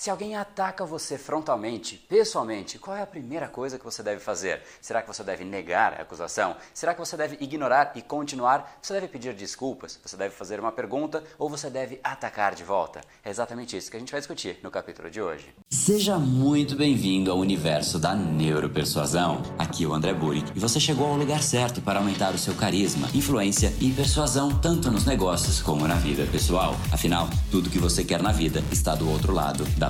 Se alguém ataca você frontalmente, pessoalmente, qual é a primeira coisa que você deve fazer? Será que você deve negar a acusação? Será que você deve ignorar e continuar? Você deve pedir desculpas? Você deve fazer uma pergunta ou você deve atacar de volta? É exatamente isso que a gente vai discutir no capítulo de hoje. Seja muito bem-vindo ao universo da neuropersuasão. Aqui é o André Burick e você chegou ao lugar certo para aumentar o seu carisma, influência e persuasão tanto nos negócios como na vida pessoal. Afinal, tudo que você quer na vida está do outro lado da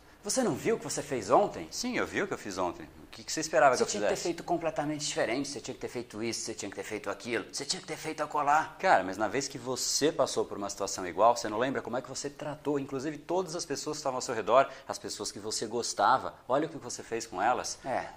Você não viu o que você fez ontem? Sim, eu vi o que eu fiz ontem. O que, que você esperava você que eu tinha que ter fizesse? feito completamente diferente. Você tinha que ter feito isso, você tinha que ter feito aquilo, você tinha que ter feito acolá. Cara, mas na vez que você passou por uma situação igual, você não lembra como é que você tratou, inclusive todas as pessoas que estavam ao seu redor, as pessoas que você gostava. Olha o que você fez com elas. É.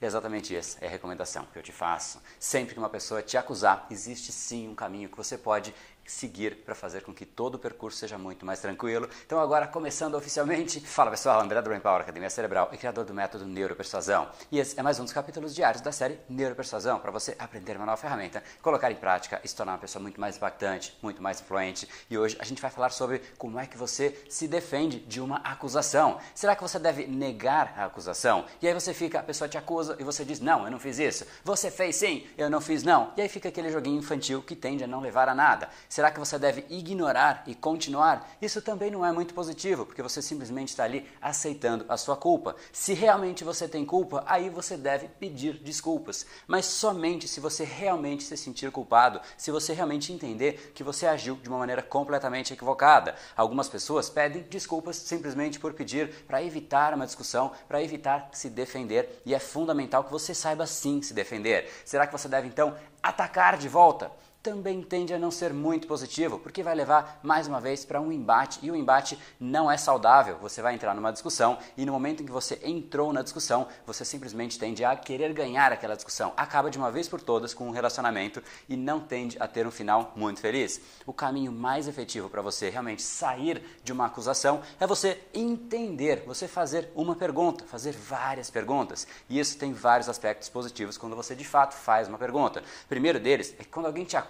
E exatamente essa é a recomendação que eu te faço. Sempre que uma pessoa te acusar, existe sim um caminho que você pode seguir para fazer com que todo o percurso seja muito mais tranquilo. Então agora começando oficialmente, fala pessoal, André do Brain Power Academia Cerebral e criador do método Neuropersuasão. E esse é mais um dos capítulos diários da série Neuropersuasão para você aprender uma nova ferramenta, colocar em prática e se tornar uma pessoa muito mais impactante, muito mais influente. E hoje a gente vai falar sobre como é que você se defende de uma acusação. Será que você deve negar a acusação? E aí você fica, a pessoa te acusa e você diz: "Não, eu não fiz isso". Você fez sim, eu não fiz não. E aí fica aquele joguinho infantil que tende a não levar a nada. Será que você deve ignorar e continuar? Isso também não é muito positivo, porque você simplesmente está ali aceitando a sua culpa. Se realmente você tem culpa, aí você deve pedir desculpas. Mas somente se você realmente se sentir culpado, se você realmente entender que você agiu de uma maneira completamente equivocada. Algumas pessoas pedem desculpas simplesmente por pedir para evitar uma discussão, para evitar se defender, e é fundamental que você saiba sim se defender. Será que você deve então atacar de volta? Também tende a não ser muito positivo, porque vai levar mais uma vez para um embate e o embate não é saudável. Você vai entrar numa discussão e no momento em que você entrou na discussão, você simplesmente tende a querer ganhar aquela discussão. Acaba de uma vez por todas com um relacionamento e não tende a ter um final muito feliz. O caminho mais efetivo para você realmente sair de uma acusação é você entender, você fazer uma pergunta, fazer várias perguntas. E isso tem vários aspectos positivos quando você de fato faz uma pergunta. O primeiro deles é que quando alguém te acusa,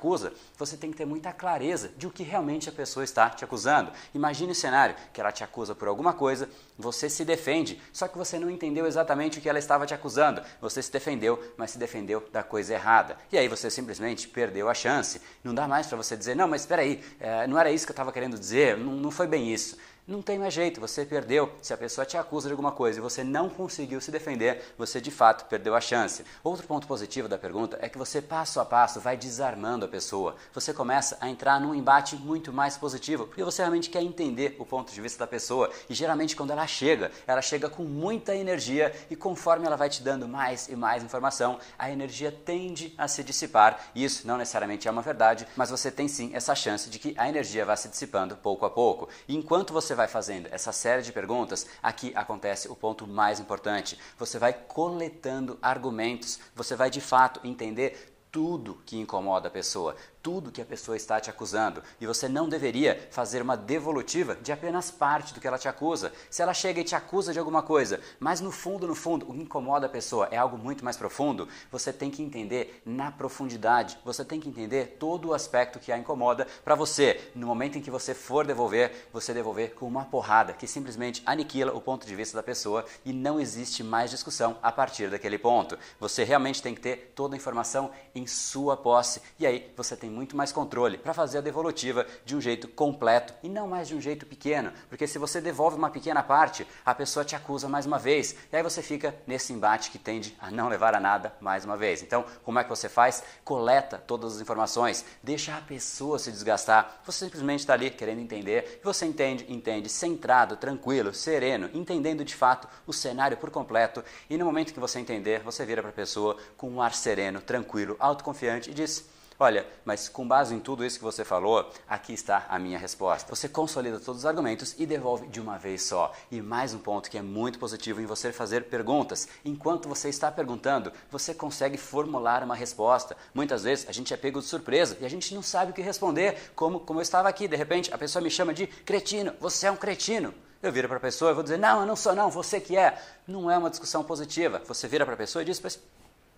você tem que ter muita clareza de o que realmente a pessoa está te acusando. Imagine o cenário que ela te acusa por alguma coisa, você se defende, só que você não entendeu exatamente o que ela estava te acusando. Você se defendeu, mas se defendeu da coisa errada. E aí você simplesmente perdeu a chance. Não dá mais para você dizer, não, mas espera aí, é, não era isso que eu estava querendo dizer, não foi bem isso. Não tem mais jeito, você perdeu. Se a pessoa te acusa de alguma coisa e você não conseguiu se defender, você de fato perdeu a chance. Outro ponto positivo da pergunta é que você passo a passo vai desarmando a pessoa. Você começa a entrar num embate muito mais positivo, porque você realmente quer entender o ponto de vista da pessoa. E geralmente quando ela chega, ela chega com muita energia e conforme ela vai te dando mais e mais informação, a energia tende a se dissipar. Isso não necessariamente é uma verdade, mas você tem sim essa chance de que a energia vá se dissipando pouco a pouco. E enquanto você vai fazendo essa série de perguntas, aqui acontece o ponto mais importante. Você vai coletando argumentos, você vai de fato entender tudo que incomoda a pessoa, tudo que a pessoa está te acusando. E você não deveria fazer uma devolutiva de apenas parte do que ela te acusa. Se ela chega e te acusa de alguma coisa, mas no fundo, no fundo, o que incomoda a pessoa é algo muito mais profundo, você tem que entender na profundidade, você tem que entender todo o aspecto que a incomoda para você, no momento em que você for devolver, você devolver com uma porrada que simplesmente aniquila o ponto de vista da pessoa e não existe mais discussão a partir daquele ponto. Você realmente tem que ter toda a informação em sua posse e aí você tem muito mais controle para fazer a devolutiva de um jeito completo e não mais de um jeito pequeno, porque se você devolve uma pequena parte, a pessoa te acusa mais uma vez e aí você fica nesse embate que tende a não levar a nada mais uma vez. Então, como é que você faz? Coleta todas as informações, deixa a pessoa se desgastar. Você simplesmente está ali querendo entender e você entende, entende, centrado, tranquilo, sereno, entendendo de fato o cenário por completo e no momento que você entender, você vira para a pessoa com um ar sereno, tranquilo, autoconfiante e diz Olha, mas com base em tudo isso que você falou, aqui está a minha resposta. Você consolida todos os argumentos e devolve de uma vez só. E mais um ponto que é muito positivo em você fazer perguntas. Enquanto você está perguntando, você consegue formular uma resposta. Muitas vezes a gente é pego de surpresa e a gente não sabe o que responder, como, como eu estava aqui, de repente a pessoa me chama de cretino, você é um cretino. Eu viro para a pessoa e vou dizer, não, eu não sou não, você que é. Não é uma discussão positiva. Você vira para a pessoa e diz,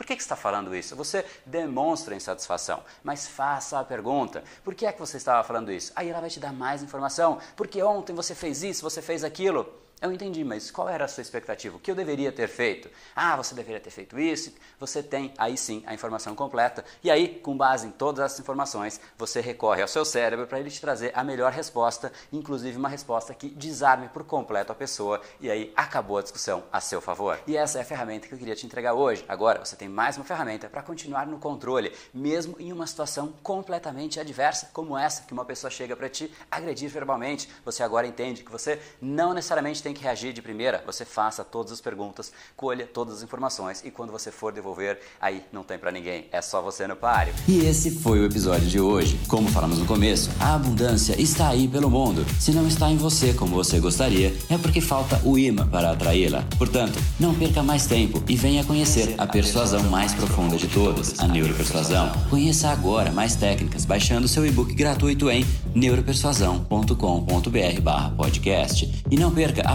por que, que está falando isso? Você demonstra insatisfação, mas faça a pergunta: por que é que você estava falando isso? Aí ela vai te dar mais informação. Porque ontem você fez isso, você fez aquilo. Eu entendi, mas qual era a sua expectativa? O que eu deveria ter feito? Ah, você deveria ter feito isso. Você tem aí sim a informação completa. E aí, com base em todas essas informações, você recorre ao seu cérebro para ele te trazer a melhor resposta, inclusive uma resposta que desarme por completo a pessoa. E aí acabou a discussão a seu favor. E essa é a ferramenta que eu queria te entregar hoje. Agora você tem mais uma ferramenta para continuar no controle, mesmo em uma situação completamente adversa, como essa, que uma pessoa chega para te agredir verbalmente. Você agora entende que você não necessariamente tem tem que reagir de primeira, você faça todas as perguntas, colha todas as informações e quando você for devolver, aí não tem para ninguém, é só você no páreo. E esse foi o episódio de hoje. Como falamos no começo, a abundância está aí pelo mundo. Se não está em você como você gostaria, é porque falta o imã para atraí-la. Portanto, não perca mais tempo e venha conhecer a persuasão mais profunda de todas, a neuropersuasão. Conheça agora mais técnicas baixando seu e-book gratuito em neuropersuasão.com.br/podcast. E não perca a